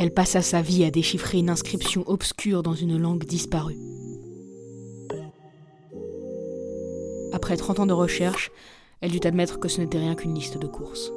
Elle passa sa vie à déchiffrer une inscription obscure dans une langue disparue. Après 30 ans de recherche, elle dut admettre que ce n'était rien qu'une liste de courses.